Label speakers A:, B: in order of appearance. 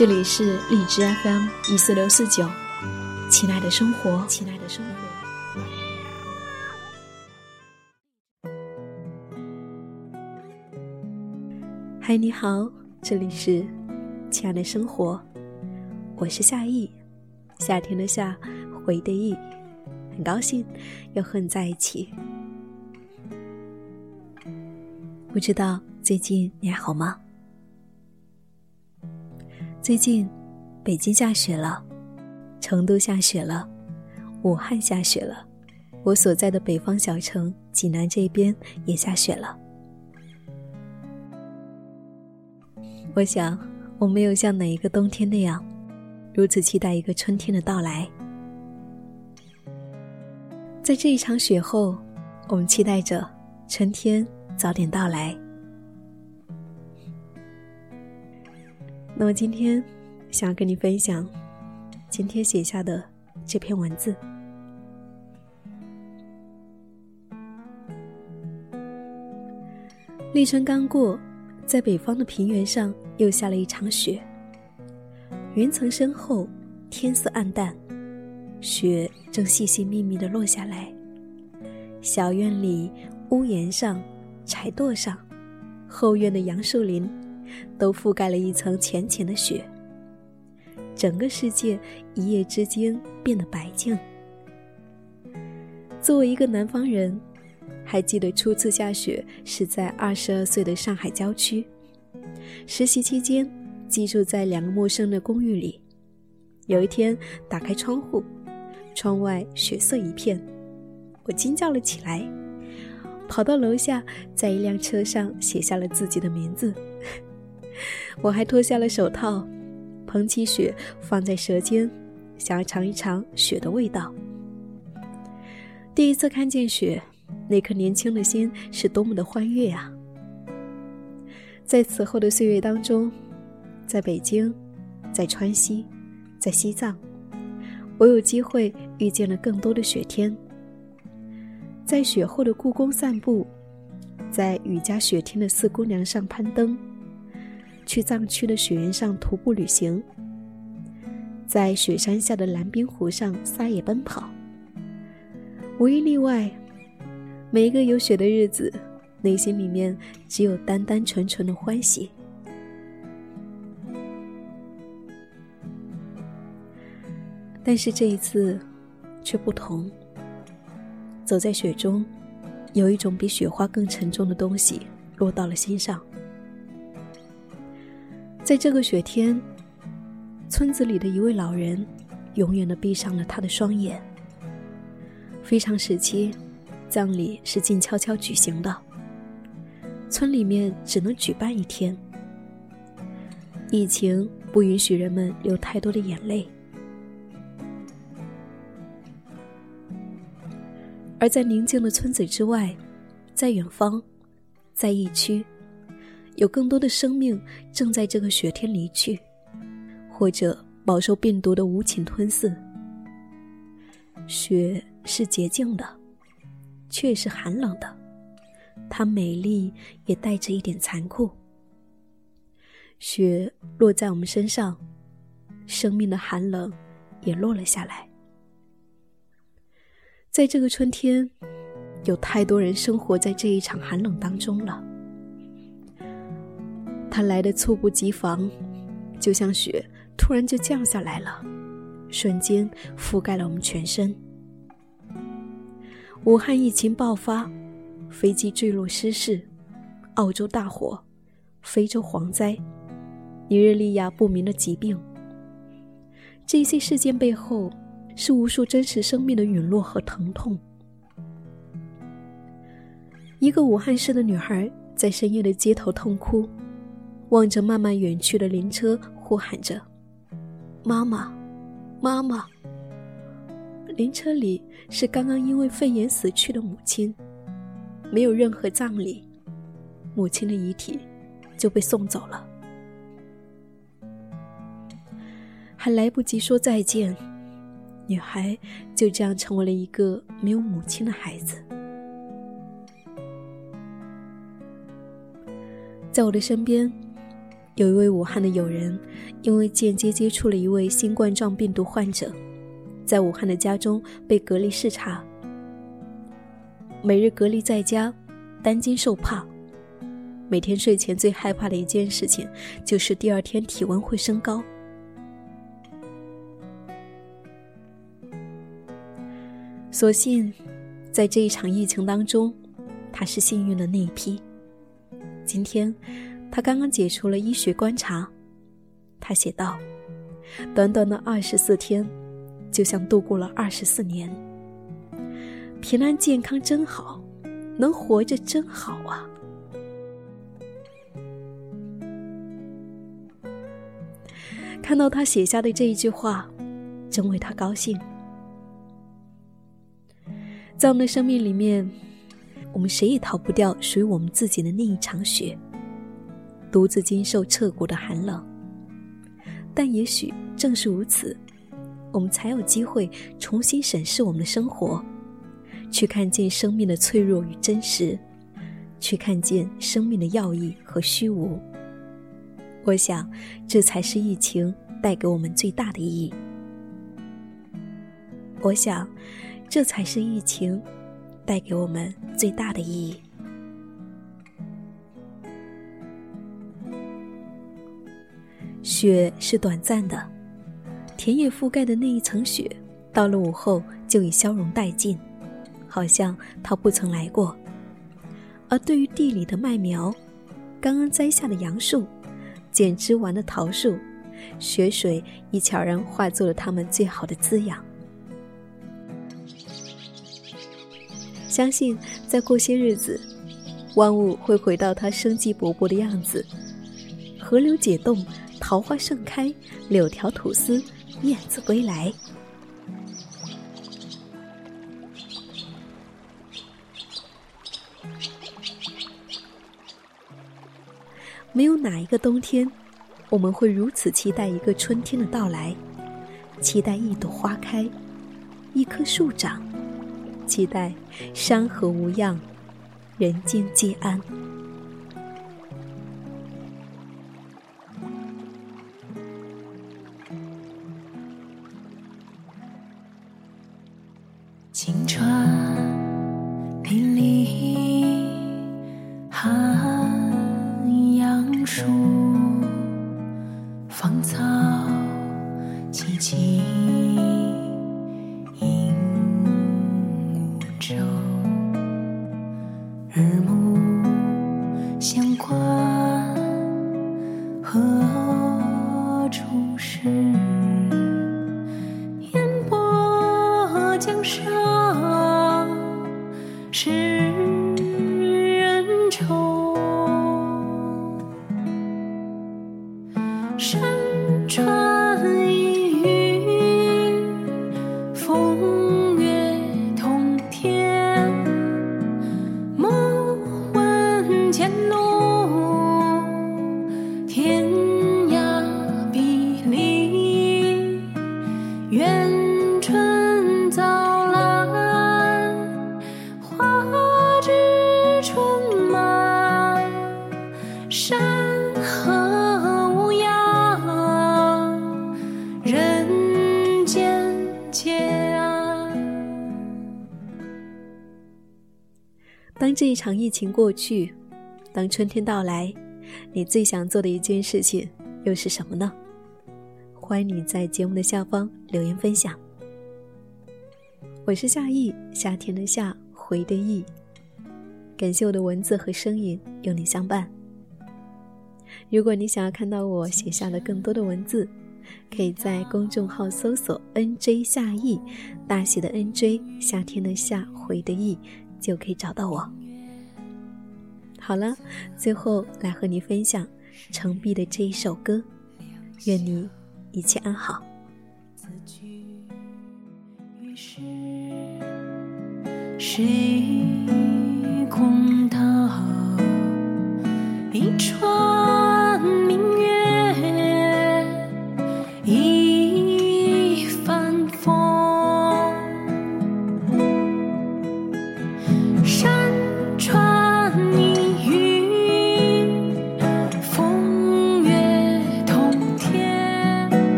A: 这里是荔枝 FM 一四六四九，亲爱的生活，亲爱的生活。嗨，你好，这里是亲爱的生活，我是夏意，夏天的夏，回的意，很高兴又和你在一起。不知道最近你还好吗？最近，北京下雪了，成都下雪了，武汉下雪了，我所在的北方小城济南这边也下雪了。我想，我没有像哪一个冬天那样，如此期待一个春天的到来。在这一场雪后，我们期待着春天早点到来。那么今天，想要跟你分享今天写下的这篇文字。立春刚过，在北方的平原上又下了一场雪。云层深厚，天色暗淡，雪正细细密密的落下来。小院里、屋檐上、柴垛上、后院的杨树林。都覆盖了一层浅浅的雪，整个世界一夜之间变得白净。作为一个南方人，还记得初次下雪是在二十二岁的上海郊区，实习期间寄住在两个陌生的公寓里。有一天打开窗户，窗外雪色一片，我惊叫了起来，跑到楼下，在一辆车上写下了自己的名字。我还脱下了手套，捧起雪放在舌尖，想要尝一尝雪的味道。第一次看见雪，那颗年轻的心是多么的欢悦啊！在此后的岁月当中，在北京，在川西，在西藏，我有机会遇见了更多的雪天。在雪后的故宫散步，在雨夹雪天的四姑娘上攀登。去藏区的雪原上徒步旅行，在雪山下的蓝冰湖上撒野奔跑。无一例外，每一个有雪的日子，内心里面只有单单纯纯的欢喜。但是这一次却不同，走在雪中，有一种比雪花更沉重的东西落到了心上。在这个雪天，村子里的一位老人永远的闭上了他的双眼。非常时期，葬礼是静悄悄举行的，村里面只能举办一天。疫情不允许人们流太多的眼泪，而在宁静的村子之外，在远方，在疫区。有更多的生命正在这个雪天离去，或者饱受病毒的无情吞噬。雪是洁净的，却是寒冷的，它美丽也带着一点残酷。雪落在我们身上，生命的寒冷也落了下来。在这个春天，有太多人生活在这一场寒冷当中了。它来的猝不及防，就像雪突然就降下来了，瞬间覆盖了我们全身。武汉疫情爆发，飞机坠落失事，澳洲大火，非洲蝗灾，尼日利亚不明的疾病。这些事件背后，是无数真实生命的陨落和疼痛。一个武汉市的女孩在深夜的街头痛哭。望着慢慢远去的灵车，呼喊着：“妈妈，妈妈。”灵车里是刚刚因为肺炎死去的母亲，没有任何葬礼，母亲的遗体就被送走了，还来不及说再见，女孩就这样成为了一个没有母亲的孩子。在我的身边，有一位武汉的友人，因为间接接触了一位新冠状病毒患者。在武汉的家中被隔离视察，每日隔离在家，担惊受怕，每天睡前最害怕的一件事情就是第二天体温会升高。所幸，在这一场疫情当中，他是幸运的那一批。今天，他刚刚解除了医学观察，他写道：“短短的二十四天。”就像度过了二十四年，平安健康真好，能活着真好啊！看到他写下的这一句话，真为他高兴。在我们的生命里面，我们谁也逃不掉属于我们自己的那一场雪，独自经受彻骨的寒冷。但也许正是如此。我们才有机会重新审视我们的生活，去看见生命的脆弱与真实，去看见生命的要义和虚无。我想，这才是疫情带给我们最大的意义。我想，这才是疫情带给我们最大的意义。雪是短暂的。田野覆盖的那一层雪，到了午后就已消融殆尽，好像它不曾来过。而对于地里的麦苗，刚刚栽下的杨树，剪枝完的桃树，雪水已悄然化作了它们最好的滋养。相信再过些日子，万物会回到它生机勃勃的样子，河流解冻，桃花盛开，柳条吐丝。燕子归来，没有哪一个冬天，我们会如此期待一个春天的到来，期待一朵花开，一棵树长，期待山河无恙，人间皆安。芳草萋萋鹦鹉洲，天涯比邻，愿春早来，花枝春满，山河无恙，人间皆安。当这一场疫情过去，当春天到来。你最想做的一件事情又是什么呢？欢迎你在节目的下方留言分享。我是夏意，夏天的夏，回的意。感谢我的文字和声音有你相伴。如果你想要看到我写下的更多的文字，可以在公众号搜索 “nj 夏意”，大写的 “nj”，夏天的夏，回的意。就可以找到我。好了最后来和你分享程璧的这一首歌。愿你一切安好。
B: 是谁空荡一窗